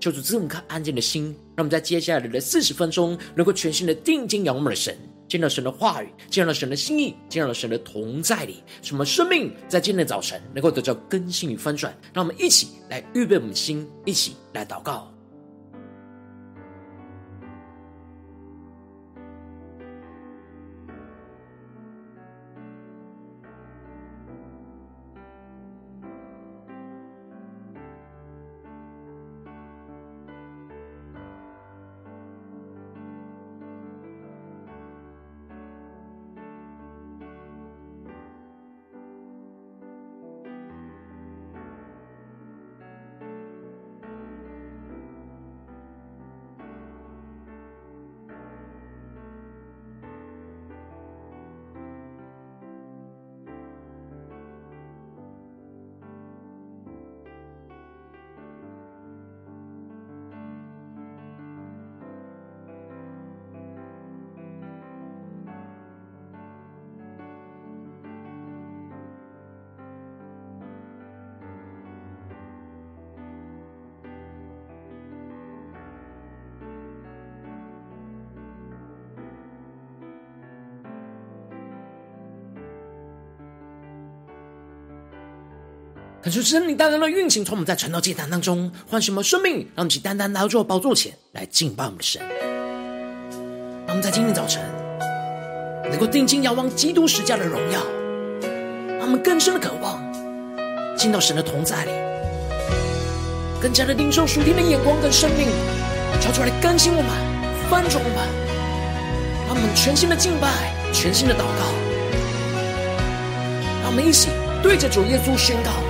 求主赐我们颗安静的心，让我们在接下来的四十分钟，能够全心的定睛仰望的神。见到神的话语，见到神的心意，见到神的同在里，什么生命在今天的早晨能够得到更新与翻转？让我们一起来预备我们的心，一起来祷告。感受圣灵单单的运行，从我们在传道祭坛当中唤醒我们生命，让我们起单单来到宝座前来敬拜我们的神。让我们在今天早晨能够定睛遥望基督十架的荣耀，让我们更深的渴望进到神的同在里，更加的领受属天的眼光跟生命，交出来更新我们、翻转我们，让我们全新的敬拜、全新的祷告，让我们一起对着主耶稣宣告。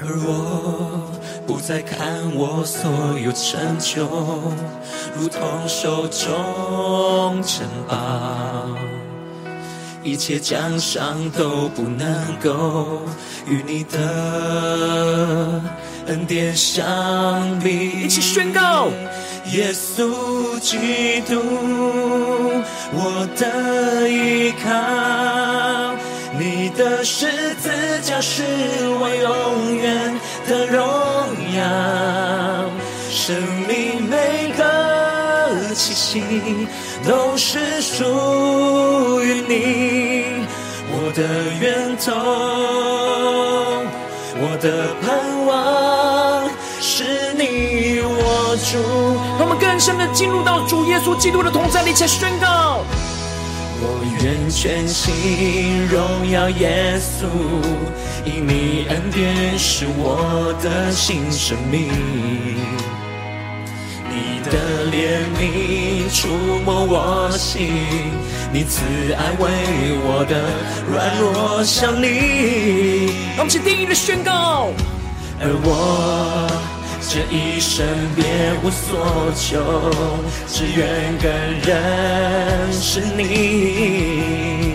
而我不再看我所有成就，如同手中城堡，一切奖赏都不能够与你的恩典相比。一起宣告：耶稣基督，我的依靠。你的十家是我永远的荣耀，生命每个气息都是属于你，我的源头，我的盼望是你我主。让我们更深的进入到主耶稣基督的同在里，且宣告。我愿全心荣耀耶稣，因你恩典是我的新生命。你的怜悯触摸我心，你慈爱为我的软弱效力。让我们定义的宣告，而我。这一生别无所求，只愿更认识你。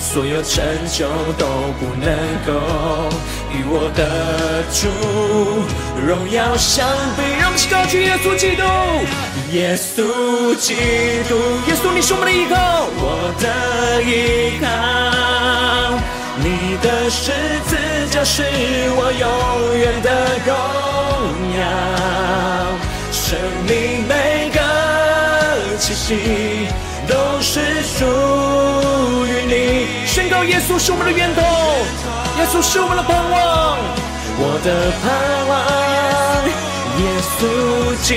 所有成就都不能够与我的主荣耀相比。让我们高举耶稣基督，耶稣基督，耶稣你是我们的依靠，我的依靠。你的十字架是我永远的荣耀。生命每个气息都是属于你。宣告耶稣是我们的源头，耶稣是我们的盼望，我的盼望，耶稣基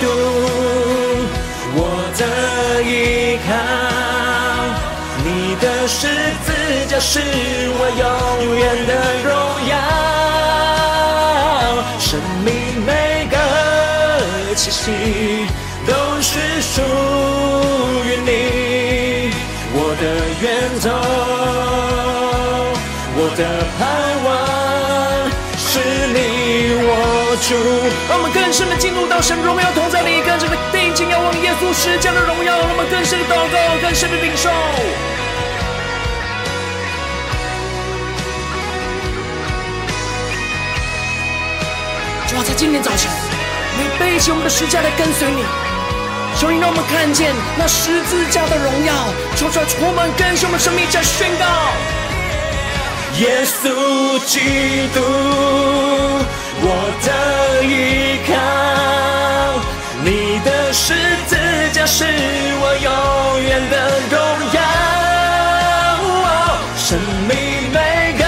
督，我的依靠。十字架是我永远的荣耀，生命每个气息都是属于你，我的源头，我的盼望是你我主。让我们更深的进入到神荣耀同在里，更深的定睛仰望耶稣十架的荣耀，让我们更深的祷告，更深的领受。我，在今天早晨，我背起我们的十字架来跟随你。求你让我们看见那十字架的荣耀，求主充满更新我们生命，在宣告。耶稣基督，我的依靠，你的十字架是我永远的荣耀，生命每个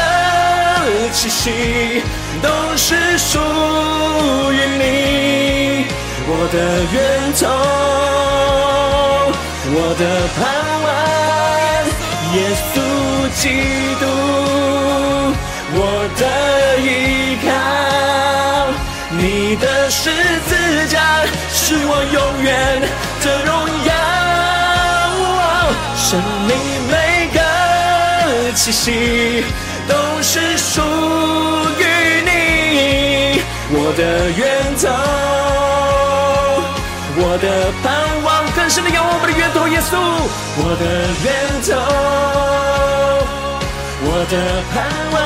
气息都是属于你，我的源头，我的盼望，耶稣基督，我的依靠，你的十字架是我永远的荣耀，生命每个气息源头，我的盼望，更深的仰望我们的源头耶稣。我的源头，我的盼望，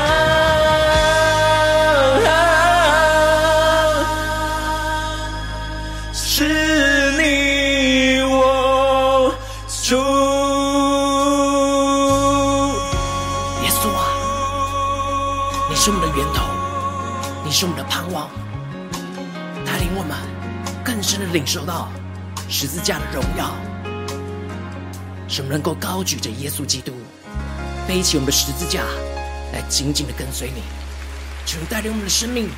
受到十字架的荣耀，使我们能够高举着耶稣基督，背起我们的十字架来紧紧的跟随你，求你带领我们的生命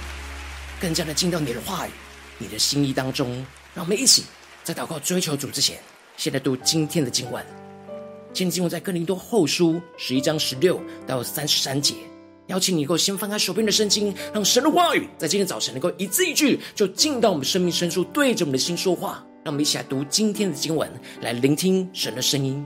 更加的进到你的话语、你的心意当中。让我们一起在祷告追求主之前，现在读今天的经文。今天经文在哥林多后书十一章十六到三十三节。邀请你能够先翻开手边的圣经，让神的话语在今天早晨能够一字一句就进到我们生命深处，对着我们的心说话。让我们一起来读今天的经文，来聆听神的声音。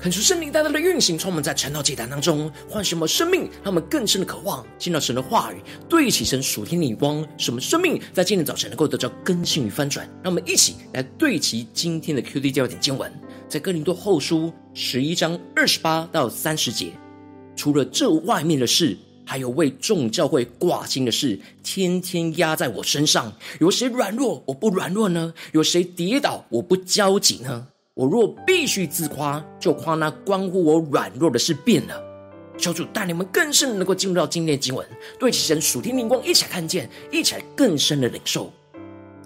恳求圣灵大大的运行，充满在晨祷祭坛当中，唤醒我们生命，让我们更深的渴望见到神的话语，对齐神属天的眼光，使我们生命在今天早晨能够得到更新与翻转。让我们一起来对齐今天的 QD 焦点经文，在哥林多后书十一章二十八到三十节。除了这外面的事，还有为众教会挂心的事，天天压在我身上。有谁软弱，我不软弱呢？有谁跌倒，我不焦急呢？我若必须自夸，就夸那关乎我软弱的事变了。求主带领我们更深能够进入到今天的经文，对其神属天灵光，一起看见，一起来更深的领受。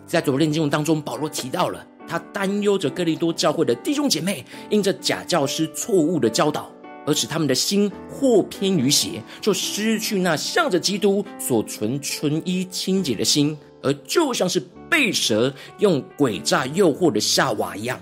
在昨天经文当中，保罗提到了他担忧着哥林多教会的弟兄姐妹，因着假教师错误的教导，而使他们的心或偏于邪，就失去那向着基督所存纯一清洁的心，而就像是被蛇用诡诈诱惑的夏娃一样。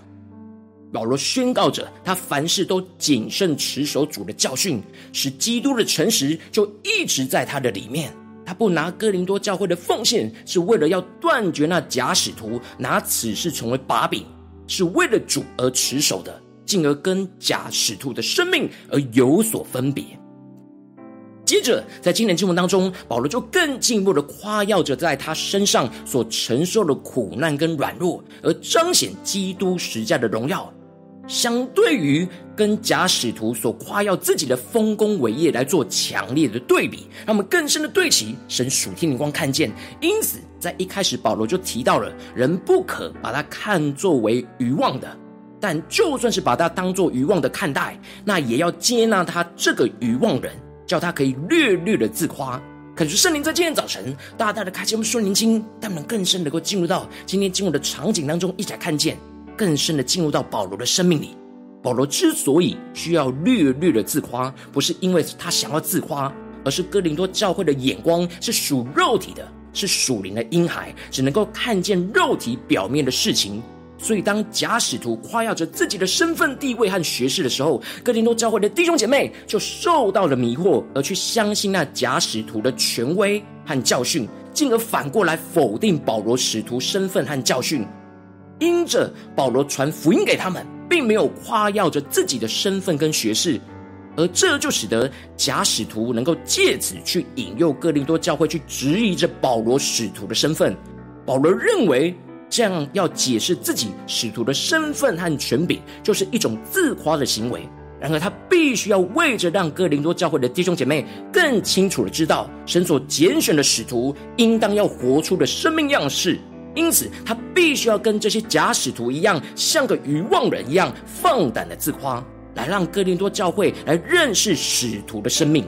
保罗宣告着，他凡事都谨慎持守主的教训，使基督的诚实就一直在他的里面。他不拿哥林多教会的奉献，是为了要断绝那假使徒拿此事成为把柄，是为了主而持守的，进而跟假使徒的生命而有所分别。接着，在今年经文当中，保罗就更进一步的夸耀着在他身上所承受的苦难跟软弱，而彰显基督实在的荣耀。相对于跟假使徒所夸耀自己的丰功伟业来做强烈的对比，让我们更深的对齐神属天灵光看见。因此，在一开始保罗就提到了，人不可把他看作为愚妄的，但就算是把他当作愚妄的看待，那也要接纳他这个愚妄人，叫他可以略略的自夸。可是圣灵在今天早晨大大的开启我们属灵经，让我们更深能够进入到今天经文的场景当中，一起来看见。更深的进入到保罗的生命里。保罗之所以需要略略的自夸，不是因为他想要自夸，而是哥林多教会的眼光是属肉体的，是属灵的婴孩，只能够看见肉体表面的事情。所以，当假使徒夸耀着自己的身份地位和学识的时候，哥林多教会的弟兄姐妹就受到了迷惑，而去相信那假使徒的权威和教训，进而反过来否定保罗使徒身份和教训。因着保罗传福音给他们，并没有夸耀着自己的身份跟学识，而这就使得假使徒能够借此去引诱哥林多教会去质疑着保罗使徒的身份。保罗认为这样要解释自己使徒的身份和权柄，就是一种自夸的行为。然而他必须要为着让哥林多教会的弟兄姐妹更清楚的知道，神所拣选的使徒应当要活出的生命样式。因此，他必须要跟这些假使徒一样，像个愚妄人一样放胆的自夸，来让哥林多教会来认识使徒的生命。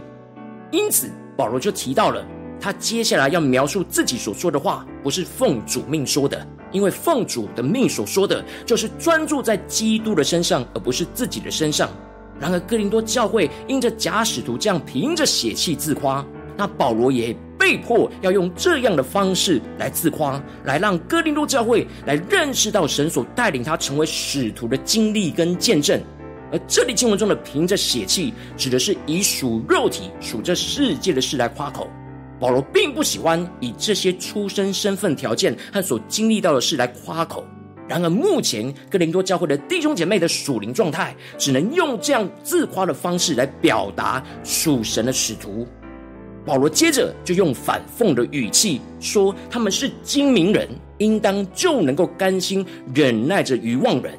因此，保罗就提到了他接下来要描述自己所说的话，不是奉主命说的，因为奉主的命所说的就是专注在基督的身上，而不是自己的身上。然而，哥林多教会因着假使徒这样凭着血气自夸，那保罗也。被迫要用这样的方式来自夸，来让哥林多教会来认识到神所带领他成为使徒的经历跟见证。而这里经文中的凭着血气，指的是以属肉体、属这世界的事来夸口。保罗并不喜欢以这些出身身份条件和所经历到的事来夸口。然而，目前哥林多教会的弟兄姐妹的属灵状态，只能用这样自夸的方式来表达属神的使徒。保罗接着就用反讽的语气说：“他们是精明人，应当就能够甘心忍耐着愚妄人，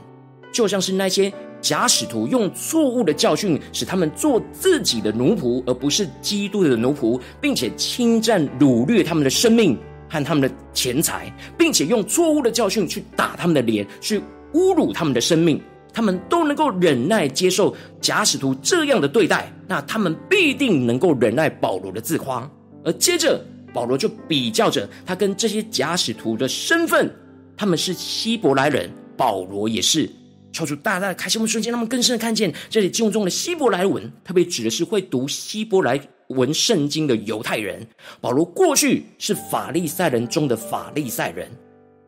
就像是那些假使徒用错误的教训使他们做自己的奴仆，而不是基督的奴仆，并且侵占掳掠他们的生命和他们的钱财，并且用错误的教训去打他们的脸，去侮辱他们的生命。”他们都能够忍耐接受假使徒这样的对待，那他们必定能够忍耐保罗的自夸。而接着保罗就比较着他跟这些假使徒的身份，他们是希伯来人，保罗也是。超出大大的开心我们瞬间，他们更深的看见这里经文中的希伯来文，特别指的是会读希伯来文圣经的犹太人。保罗过去是法利赛人中的法利赛人，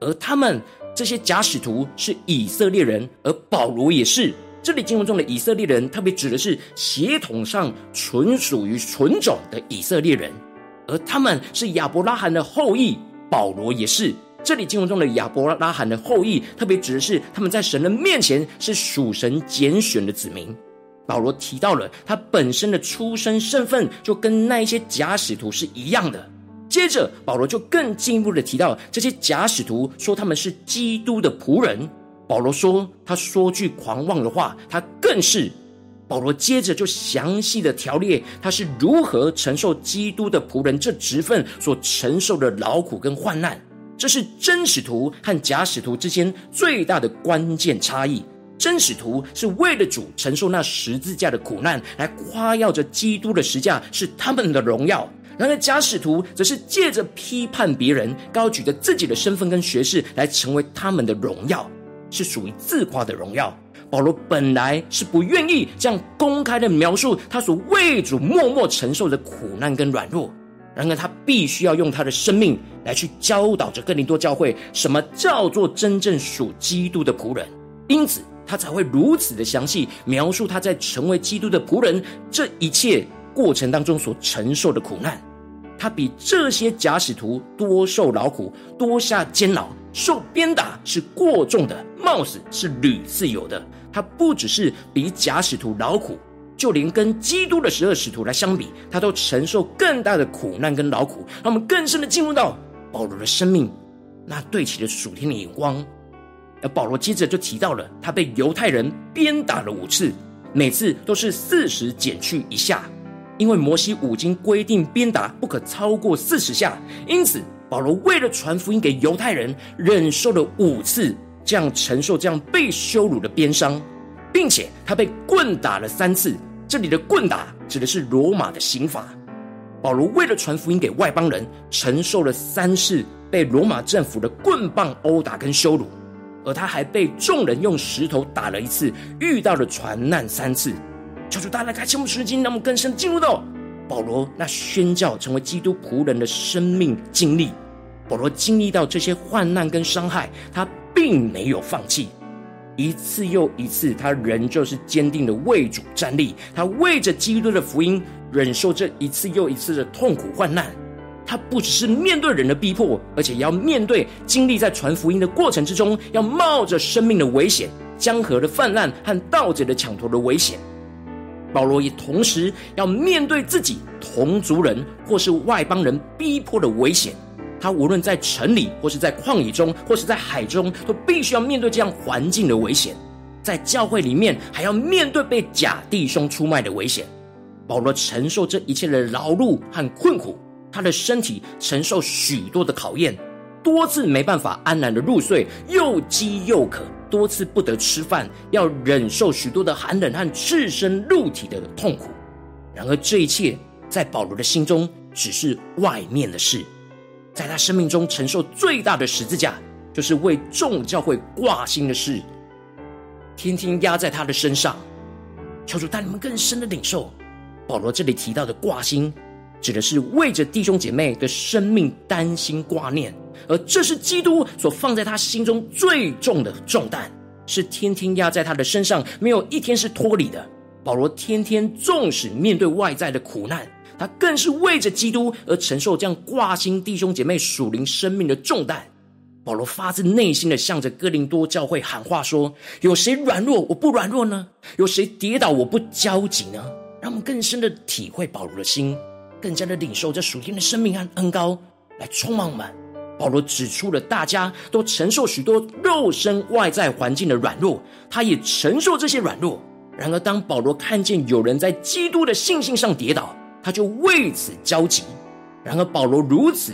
而他们。这些假使徒是以色列人，而保罗也是。这里经文中的以色列人，特别指的是血统上纯属于纯种的以色列人，而他们是亚伯拉罕的后裔。保罗也是这里经文中的亚伯拉罕的后裔，特别指的是他们在神的面前是属神拣选的子民。保罗提到了他本身的出身身份，就跟那一些假使徒是一样的。接着，保罗就更进一步的提到，这些假使徒说他们是基督的仆人。保罗说，他说句狂妄的话，他更是。保罗接着就详细的条列他是如何承受基督的仆人这职分所承受的劳苦跟患难。这是真使徒和假使徒之间最大的关键差异。真使徒是为了主承受那十字架的苦难，来夸耀着基督的十架是他们的荣耀；然而假使徒则是借着批判别人，高举着自己的身份跟学识，来成为他们的荣耀，是属于自夸的荣耀。保罗本来是不愿意这样公开的描述他所为主默默承受的苦难跟软弱，然而他必须要用他的生命来去教导着哥林多教会，什么叫做真正属基督的仆人，因此。他才会如此的详细描述他在成为基督的仆人这一切过程当中所承受的苦难。他比这些假使徒多受劳苦，多下监牢，受鞭打是过重的，冒死是屡次有的。他不只是比假使徒劳苦，就连跟基督的十二使徒来相比，他都承受更大的苦难跟劳苦。让我们更深的进入到保罗的生命，那对齐了属天的眼光。而保罗接着就提到了，他被犹太人鞭打了五次，每次都是四十减去一下，因为摩西五经规定鞭打不可超过四十下，因此保罗为了传福音给犹太人，忍受了五次这样承受这样被羞辱的鞭伤，并且他被棍打了三次。这里的棍打指的是罗马的刑罚。保罗为了传福音给外邦人，承受了三次被罗马政府的棍棒殴打跟羞辱。而他还被众人用石头打了一次，遇到了船难三次。求主大家开启我们的心，让我们更深进入到保罗那宣教成为基督仆人的生命经历。保罗经历到这些患难跟伤害，他并没有放弃，一次又一次，他仍旧是坚定的为主站立。他为着基督的福音，忍受这一次又一次的痛苦患难。他不只是面对人的逼迫，而且也要面对经历在传福音的过程之中，要冒着生命的危险、江河的泛滥和盗贼的抢夺的危险。保罗也同时要面对自己同族人或是外邦人逼迫的危险。他无论在城里，或是在旷野中，或是在海中，都必须要面对这样环境的危险。在教会里面，还要面对被假弟兄出卖的危险。保罗承受这一切的劳碌和困苦。他的身体承受许多的考验，多次没办法安然的入睡，又饥又渴，多次不得吃饭，要忍受许多的寒冷和赤身露体的痛苦。然而，这一切在保罗的心中只是外面的事，在他生命中承受最大的十字架，就是为众教会挂心的事，天天压在他的身上。求主带你们更深的领受保罗这里提到的挂心。指的是为着弟兄姐妹的生命担心挂念，而这是基督所放在他心中最重的重担，是天天压在他的身上，没有一天是脱离的。保罗天天纵使面对外在的苦难，他更是为着基督而承受这样挂心弟兄姐妹属灵生命的重担。保罗发自内心的向着哥林多教会喊话说：“有谁软弱，我不软弱呢？有谁跌倒，我不焦急呢？”让我们更深的体会保罗的心。更加的领受这属天的生命和恩膏来充满我们。保罗指出了大家都承受许多肉身外在环境的软弱，他也承受这些软弱。然而，当保罗看见有人在基督的信心上跌倒，他就为此焦急。然而，保罗如此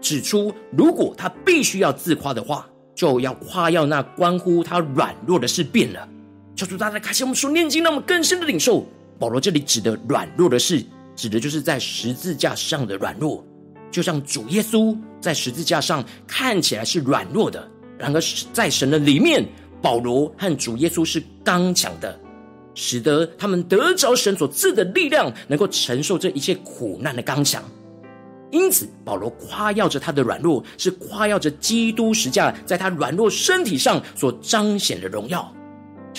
指出，如果他必须要自夸的话，就要夸耀那关乎他软弱的事变了。求主大家开启我们所念经，让我们更深的领受保罗这里指的软弱的事。指的就是在十字架上的软弱，就像主耶稣在十字架上看起来是软弱的，然而在神的里面，保罗和主耶稣是刚强的，使得他们得着神所赐的力量，能够承受这一切苦难的刚强。因此，保罗夸耀着他的软弱，是夸耀着基督十架在他软弱身体上所彰显的荣耀。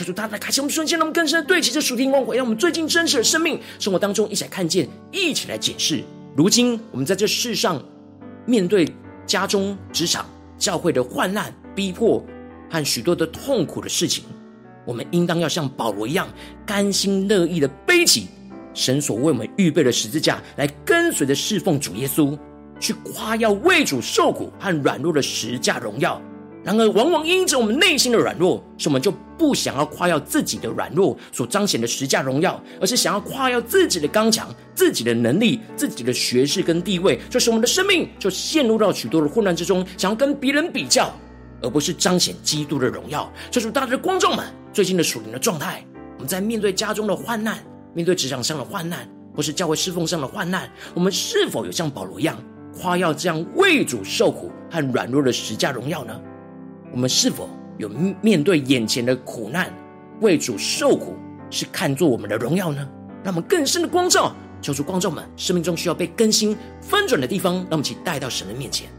求主大大开启我们瞬间，让我们更深的对齐这属天光辉，让我们最近真实的生命生活当中一起来看见，一起来检视。如今我们在这世上面对家中、职场、教会的患难、逼迫和许多的痛苦的事情，我们应当要像保罗一样，甘心乐意的背起神所为我们预备的十字架，来跟随着侍奉主耶稣，去夸耀为主受苦和软弱的十架荣耀。然而，往往因着我们内心的软弱，所以我们就不想要夸耀自己的软弱所彰显的十架荣耀，而是想要夸耀自己的刚强、自己的能力、自己的学识跟地位，这使我们的生命就陷入到许多的混乱之中，想要跟别人比较，而不是彰显基督的荣耀。这是大家的观众们最近的属灵的状态。我们在面对家中的患难、面对职场上的患难，或是教会侍奉上的患难，我们是否有像保罗一样夸耀这样为主受苦和软弱的十架荣耀呢？我们是否有面对眼前的苦难，为主受苦，是看作我们的荣耀呢？让我们更深的光照，求主光照们生命中需要被更新翻转的地方，让我们一起带到神的面前。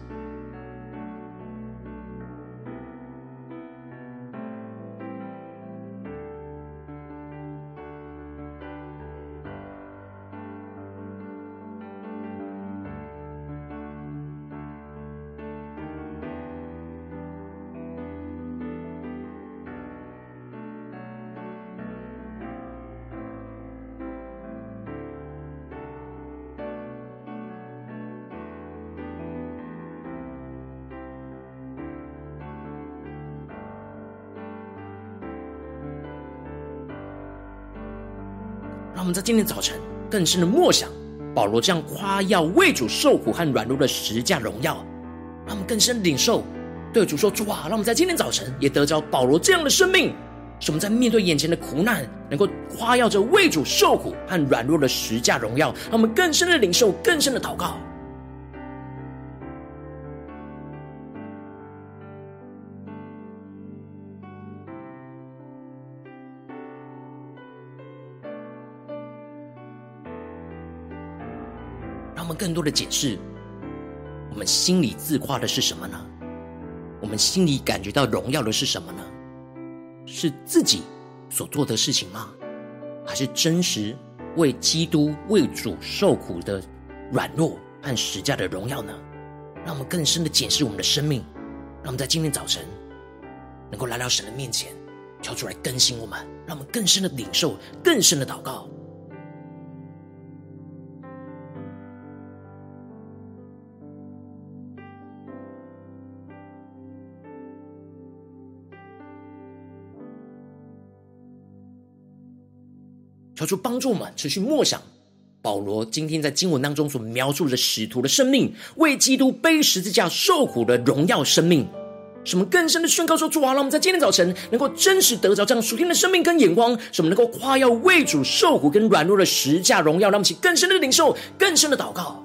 今天早晨更深的默想保罗这样夸耀为主受苦和软弱的十架荣耀，让我们更深领受对主说：“主啊，让我们在今天早晨也得着保罗这样的生命，使我们在面对眼前的苦难，能够夸耀着为主受苦和软弱的十架荣耀。让我们更深的领受，更深的祷告。”更多的解释，我们心里自夸的是什么呢？我们心里感觉到荣耀的是什么呢？是自己所做的事情吗？还是真实为基督、为主受苦的软弱和十架的荣耀呢？让我们更深的检视我们的生命，让我们在今天早晨能够来到神的面前，求主来更新我们，让我们更深的领受、更深的祷告。求主帮助我们持续默想保罗今天在经文当中所描述的使徒的生命，为基督背十字架受苦的荣耀生命，什么更深的宣告说：主啊，让我们在今天早晨能够真实得着这样属天的生命跟眼光，什么能够夸耀为主受苦跟软弱的十架荣耀，让我们起更深的领受，更深的祷告。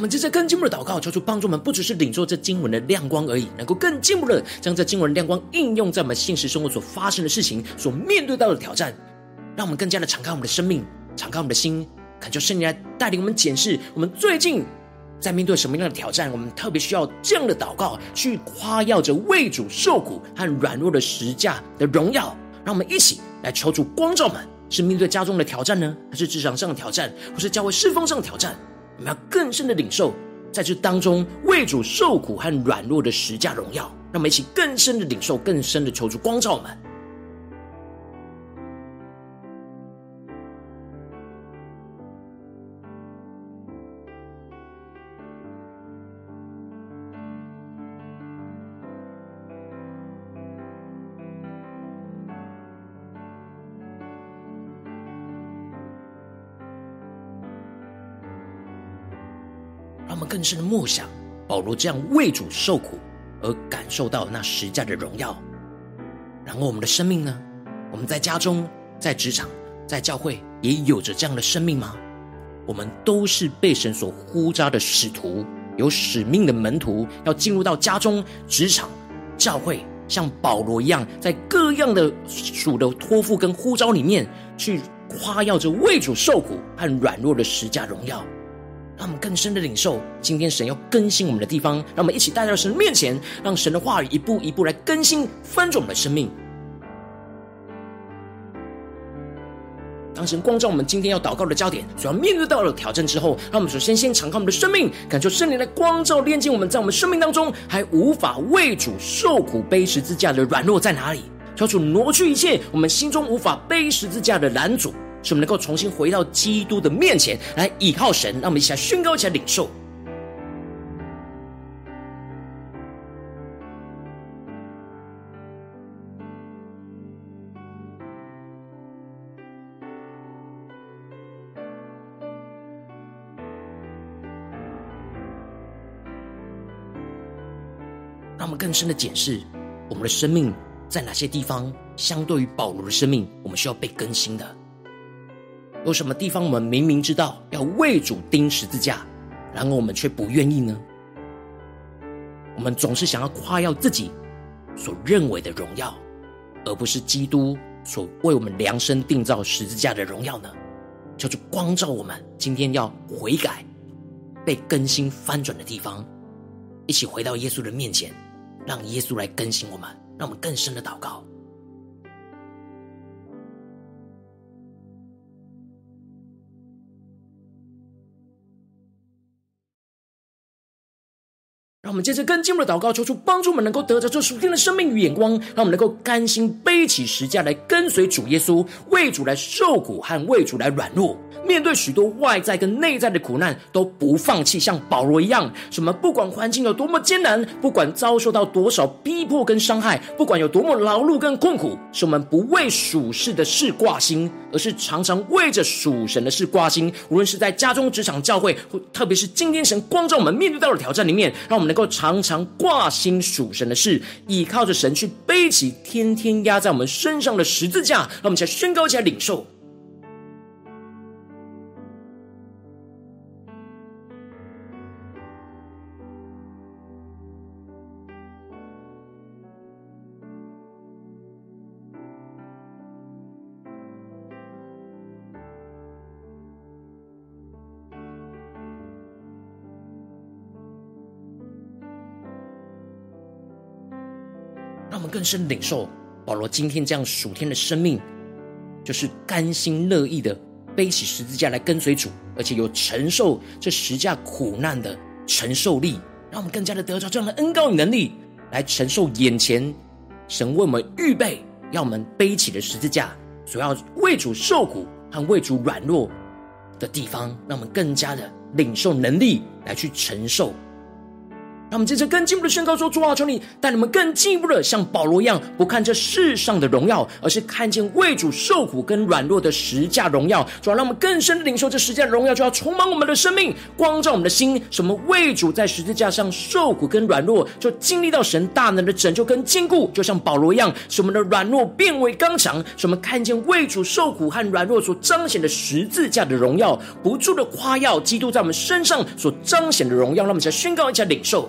我们接着更进一步的祷告，求主帮助我们，不只是领受这经文的亮光而已，能够更进一步的将这经文亮光应用在我们现实生活所发生的事情、所面对到的挑战，让我们更加的敞开我们的生命，敞开我们的心，恳求圣灵来带领我们检视我们最近在面对什么样的挑战，我们特别需要这样的祷告，去夸耀着为主受苦和软弱的十架的荣耀。让我们一起来求主光照们，是面对家中的挑战呢，还是职场上的挑战，或是教会侍奉上的挑战？我们要更深的领受，在这当中为主受苦和软弱的十架荣耀，让我们一起更深的领受，更深的求助光照我们。更深的默想保罗这样为主受苦而感受到那十架的荣耀。然后我们的生命呢？我们在家中、在职场、在教会，也有着这样的生命吗？我们都是被神所呼召的使徒，有使命的门徒，要进入到家中、职场、教会，像保罗一样，在各样的主的托付跟呼召里面，去夸耀着为主受苦和软弱的十架荣耀。让我们更深的领受，今天神要更新我们的地方，让我们一起带到神面前，让神的话语一步一步来更新翻转我们的生命。当神光照我们今天要祷告的焦点，主要面对到了挑战之后，让我们首先先敞开我们的生命，感受圣灵的光照，炼净我们在我们生命当中还无法为主受苦背十字架的软弱在哪里？求主挪去一切我们心中无法背十字架的拦阻。使我们能够重新回到基督的面前来倚靠神，让我们一起来宣告，一起来领受。让我们更深的检视我们的生命在哪些地方，相对于保罗的生命，我们需要被更新的。有什么地方我们明明知道要为主钉十字架，然而我们却不愿意呢？我们总是想要夸耀自己所认为的荣耀，而不是基督所为我们量身定造十字架的荣耀呢？叫做光照我们，今天要悔改、被更新翻转的地方，一起回到耶稣的面前，让耶稣来更新我们，让我们更深的祷告。让我们接着更进一步的祷告，求主帮助我们能够得着这属天的生命与眼光，让我们能够甘心背起十架来跟随主耶稣，为主来受苦和为主来软弱。面对许多外在跟内在的苦难，都不放弃，像保罗一样。什么？不管环境有多么艰难，不管遭受到多少逼迫跟伤害，不管有多么劳碌跟困苦，使我们不为属世的事挂心，而是常常为着属神的事挂心。无论是在家中、职场、教会，或特别是今天神光照我们面对到的挑战里面，让我们能够常常挂心属神的事，依靠着神去背起天天压在我们身上的十字架。让我们一起来宣告，一起来领受。我们更深领受保罗今天这样属天的生命，就是甘心乐意的背起十字架来跟随主，而且有承受这十架苦难的承受力，让我们更加的得着这样的恩膏与能力，来承受眼前神为我们预备要我们背起的十字架，所要为主受苦和为主软弱的地方，让我们更加的领受能力来去承受。让我们接着更进一步的宣告说：“主啊，求你带你们更进一步的像保罗一样，不看这世上的荣耀，而是看见为主受苦跟软弱的十架荣耀。主啊，让我们更深的领受这十架荣耀，就要充满我们的生命，光照我们的心。什么为主在十字架上受苦跟软弱，就经历到神大能的拯救跟坚固，就像保罗一样，使我们的软弱变为刚强。使我们看见为主受苦和软弱所彰显的十字架的荣耀，不住的夸耀基督在我们身上所彰显的荣耀。让我们再宣告一下领受。”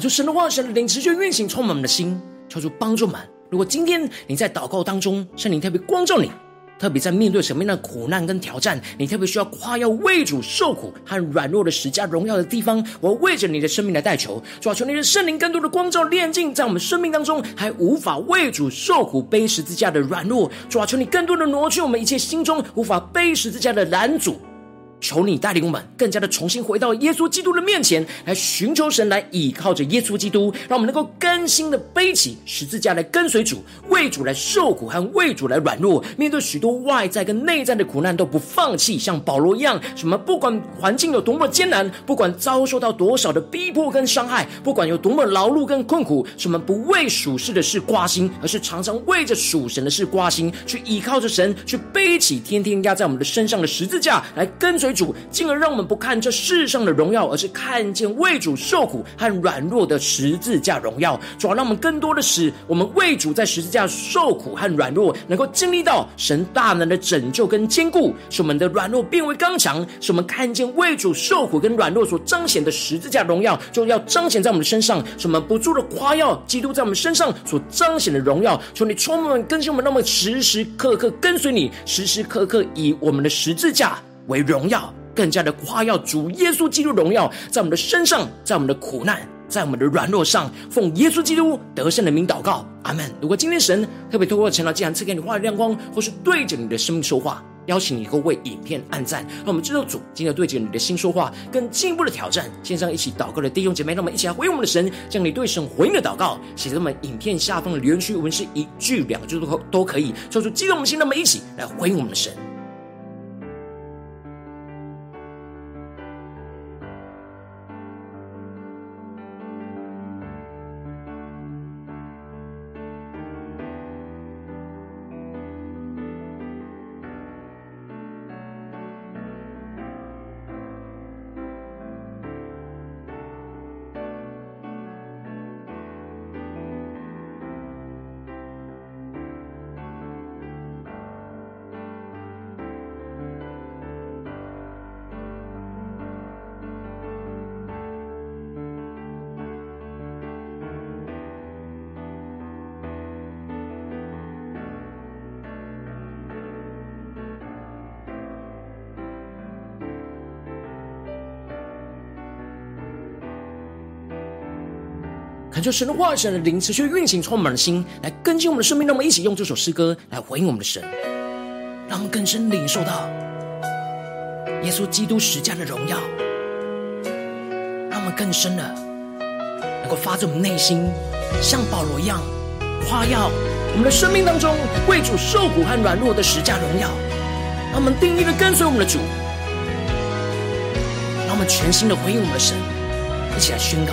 求神的话，神的灵持续运行，充满我们的心，求主帮助们。如果今天你在祷告当中，圣灵特别光照你，特别在面对什么样的苦难跟挑战，你特别需要夸耀为主受苦和软弱的十架荣耀的地方，我要为着你的生命来代求，主要求你的圣灵更多的光照炼净，在我们生命当中还无法为主受苦背十字架的软弱，主要求你更多的挪去我们一切心中无法背十字架的拦阻。求你带领我们更加的重新回到耶稣基督的面前来寻求神，来倚靠着耶稣基督，让我们能够甘心的背起十字架来跟随主，为主来受苦和为主来软弱，面对许多外在跟内在的苦难都不放弃，像保罗一样，什么不管环境有多么艰难，不管遭受到多少的逼迫跟伤害，不管有多么劳碌跟困苦，什么不为属世的事挂心，而是常常为着属神的事挂心，去倚靠着神，去背起天天压在我们的身上的十字架来跟随。主，进而让我们不看这世上的荣耀，而是看见为主受苦和软弱的十字架荣耀。主要让我们更多的使我们为主在十字架受苦和软弱，能够经历到神大能的拯救跟坚固，使我们的软弱变为刚强。使我们看见为主受苦跟软弱所彰显的十字架荣耀，就要彰显在我们的身上。使我们不住的夸耀基督在我们身上所彰显的荣耀。求你充满更新我们，让我们时时刻刻跟随你，时时刻刻以我们的十字架。为荣耀，更加的夸耀主耶稣基督荣耀，在我们的身上，在我们的苦难，在我们的软弱上，奉耶稣基督得胜的名祷告，阿门。如果今天神特别透过晨祷祭坛赐给你话语亮光，或是对着你的生命说话，邀请你能够为影片按赞，让我们知道主今天对着你的心说话，更进一步的挑战。线上一起祷告的弟兄姐妹，让我们一起来回应我们的神，将你对神回应的祷告写在我们影片下方的留言区，文是一句两句都都可以，说出激动我们心，让我们一起来回应我们的神。恳求神的话语、神的灵持续运行，充满了心，来更新我们的生命。让我们一起用这首诗歌来回应我们的神，让我们更深领受到耶稣基督十架的荣耀，让我们更深的能够发自我们内心，像保罗一样夸耀。我们的生命当中为主受苦和软弱的十架荣耀。让我们定义的跟随我们的主，让我们全心的回应我们的神，一起来宣告。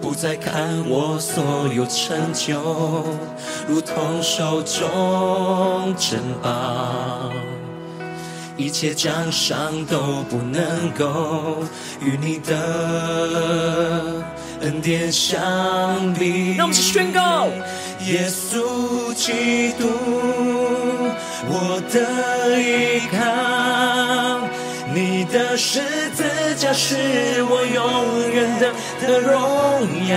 不再看我所有成就，如同手中珍宝，一切奖赏都不能够与你的恩典相比。让我们一起宣告：耶稣基督，我的依靠。你的十字架是我永远的的荣耀，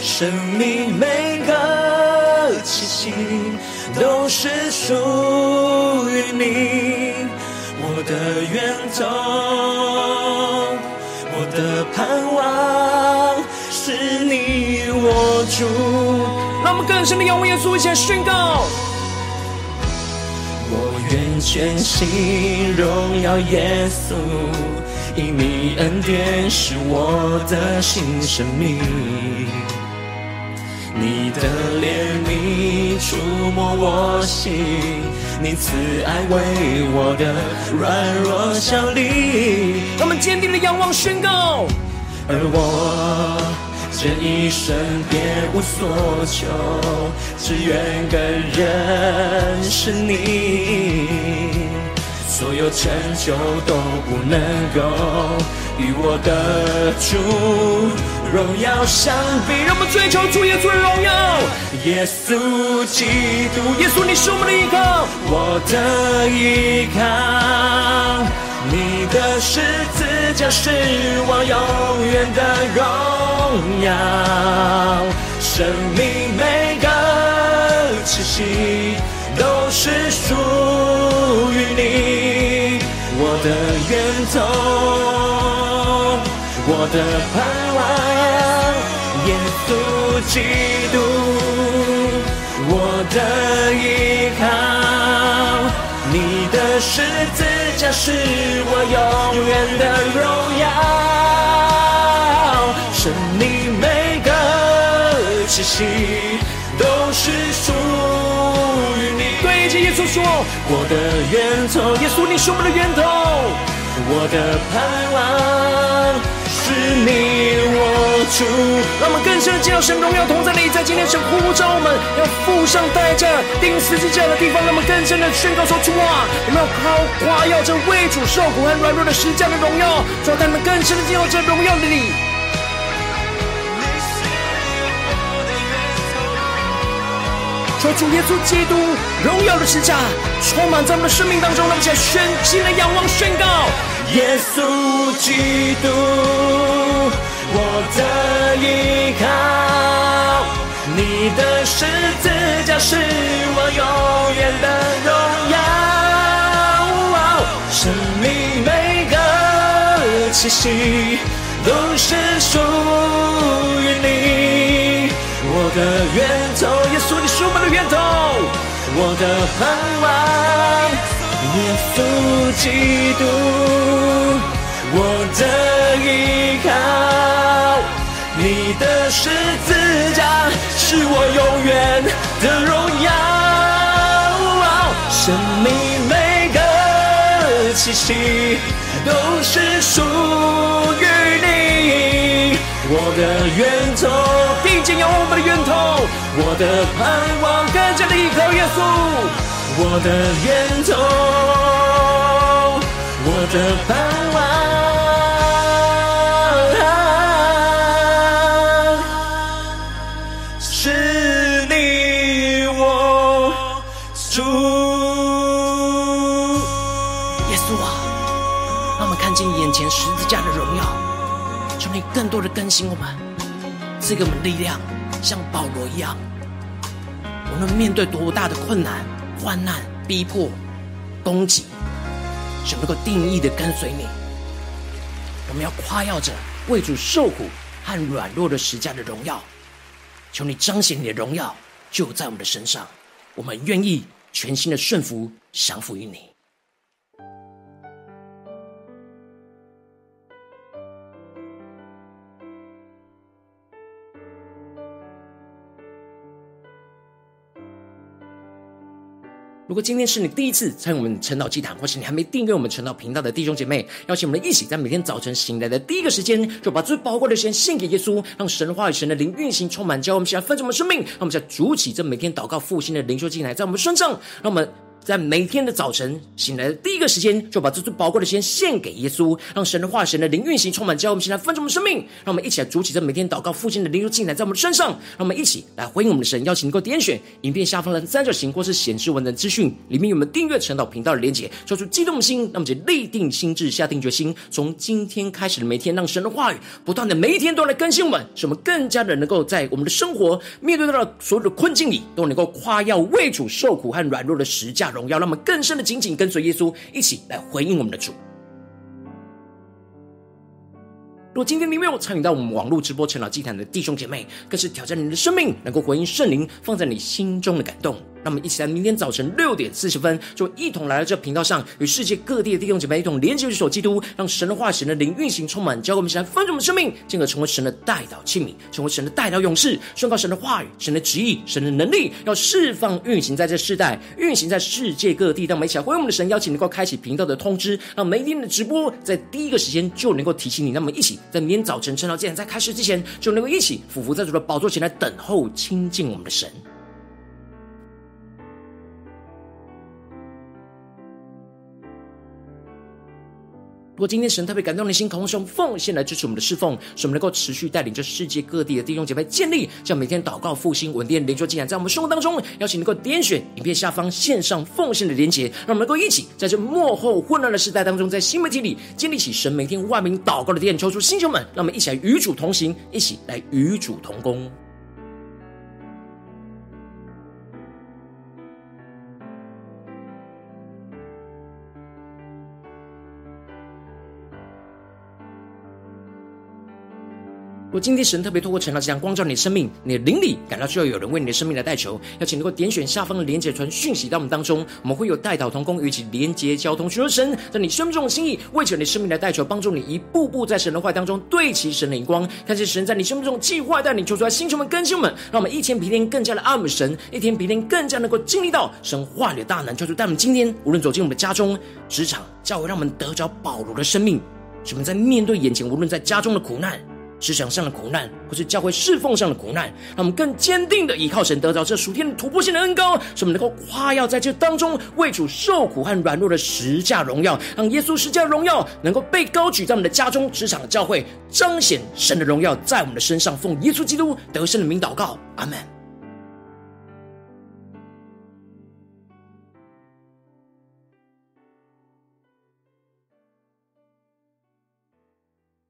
生命每个气息都是属于你，我的源头，我的盼望是你我主。让我们更深的仰望耶稣，一起宣告。全心荣耀耶稣，因你恩典是我的新生命。你的怜悯触摸我心，你慈爱为我的软弱效力。我们坚定的仰望宣告，而我。这一生别无所求，只愿更认识你，所有成就都不能够与我的主荣耀相比。让我们追求主耶稣的荣耀，耶稣基督，耶稣你是我们的依靠，我的依靠。你的十字架是我永远的荣耀，生命每个气息都是属于你，我的源头，我的盼望，耶稣基督，我的依靠，你的十字。架是我永远的荣耀，生命每个气息都是属于你。对着耶稣说，我的源头，耶稣你是我们的源头，我的盼望。是你我主，让我们更深的进入神荣耀同在里，在今天神呼召我们要付上代价钉十字架的地方，让我们更深的宣告说：出啊，我们要靠夸耀这为主受苦和软弱的十字架的荣耀，让他们更深的进入这荣耀的里。求主耶稣基督荣耀的十字架充满在我们的生命当中，让我们一起来宣心的仰望宣告。耶稣基督，我的依靠，你的十字架是我永远的荣耀，生命每个气息都是属于你，我的源头，耶稣，你是我们的源头，我的盼望。耶稣基督，我的依靠，你的十字架是我永远的荣耀，生命每个气息都是属于你，我的源头，并肩仰望我们的源头，我的盼望更加的依靠耶稣。我的源头，我的盼望，是你我主。耶稣啊，让我们看见眼前十字架的荣耀，求你更多的更新我们，赐给我们力量，像保罗一样，无论面对多大的困难。患难、逼迫、攻击，神能够定义的跟随你。我们要夸耀着为主受苦和软弱的十架的荣耀，求你彰显你的荣耀就在我们的身上。我们愿意全心的顺服、降服于你。如果今天是你第一次参与我们晨祷祭坛，或是你还没订阅我们晨祷频道的弟兄姐妹，邀请我们一起在每天早晨醒来的第一个时间，就把最宝贵的时间献给耶稣，让神话与、神的灵运行充满，教我们起来分盛我们生命，让我们在主起这每天祷告复兴的灵修进来在我们身上，让我们。在每天的早晨醒来的第一个时间，就把这最宝贵的时间献给耶稣，让神的话、神的灵运行充满，教我们现在分盛我们生命。让我们一起来筑起这每天祷告复兴的灵修祭坛在我们的身上。让我们一起来回应我们的神，邀请能够点选影片下方的三角形或是显示文的资讯，里面有我们订阅晨祷频道的连结，说出激动的心。那么就立定心智，下定决心，从今天开始的每天，让神的话语不断的每一天都来更新我们，使我们更加的能够在我们的生活面对到的所有的困境里，都能够夸耀为主受苦和软弱的实价荣耀，让我们更深。的紧紧跟随耶稣，一起来回应我们的主。如果今天你没有参与到我们网络直播陈老祭坛的弟兄姐妹，更是挑战你的生命，能够回应圣灵放在你心中的感动。那么，一起在明天早晨六点四十分，就一同来到这频道上，与世界各地的弟兄姐妹一同连接、举手基督，让神的话、神的灵运行充满，教给我们现在丰盛的生命，进而成为神的代祷器皿，成为神的代祷勇士，宣告神的话语、神的旨意、神的能力，要释放运行在这世代，运行在世界各地。让我们一起来回我们的神，邀请能够开启频道的通知，让每一天的直播在第一个时间就能够提醒你。那么，一起在明天早晨晨祷祭坛在开始之前，就能够一起俯伏在主的宝座前来等候亲近我们的神。如果今天神特别感动你的心，渴望用奉献来支持我们的侍奉，使我们能够持续带领着世界各地的弟兄姐妹建立，这样每天祷告复兴稳定灵修进展，在我们生活当中，邀请能够点选影片下方线上奉献的连结，让我们能够一起在这幕后混乱的时代当中，在新媒体里建立起神每天万名祷告的殿，抽出星球们，让我们一起来与主同行，一起来与主同工。如果今天神特别透过晨祷这样光照你的生命，你的灵里感到需要有人为你的生命来代求，邀请能够点选下方的连结传讯息到我们当中，我们会有代祷同工与其连结交通，寻求神在你生命中的心意，为着你生命来代求，帮助你一步步在神的话当中对齐神的眼光，看见神在你生命中计划带领求出来，星球们更新们，让我们一天比一天更加的爱慕神，一天比一天更加能够经历到神话里的大能，求主带我们今天无论走进我们的家中、职场、教会，让我们得着保罗的生命，使我们在面对眼前无论在家中的苦难。职场上的苦难，或是教会侍奉上的苦难，让我们更坚定的依靠神，得到这属天的突破性的恩膏，使我们能够夸耀在这当中为主受苦和软弱的十架荣耀，让耶稣十架荣耀能够被高举在我们的家中、职场的教会，彰显神的荣耀在我们的身上。奉耶稣基督得胜的名祷告，阿门。